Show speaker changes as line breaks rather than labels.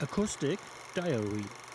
Acoustic Diary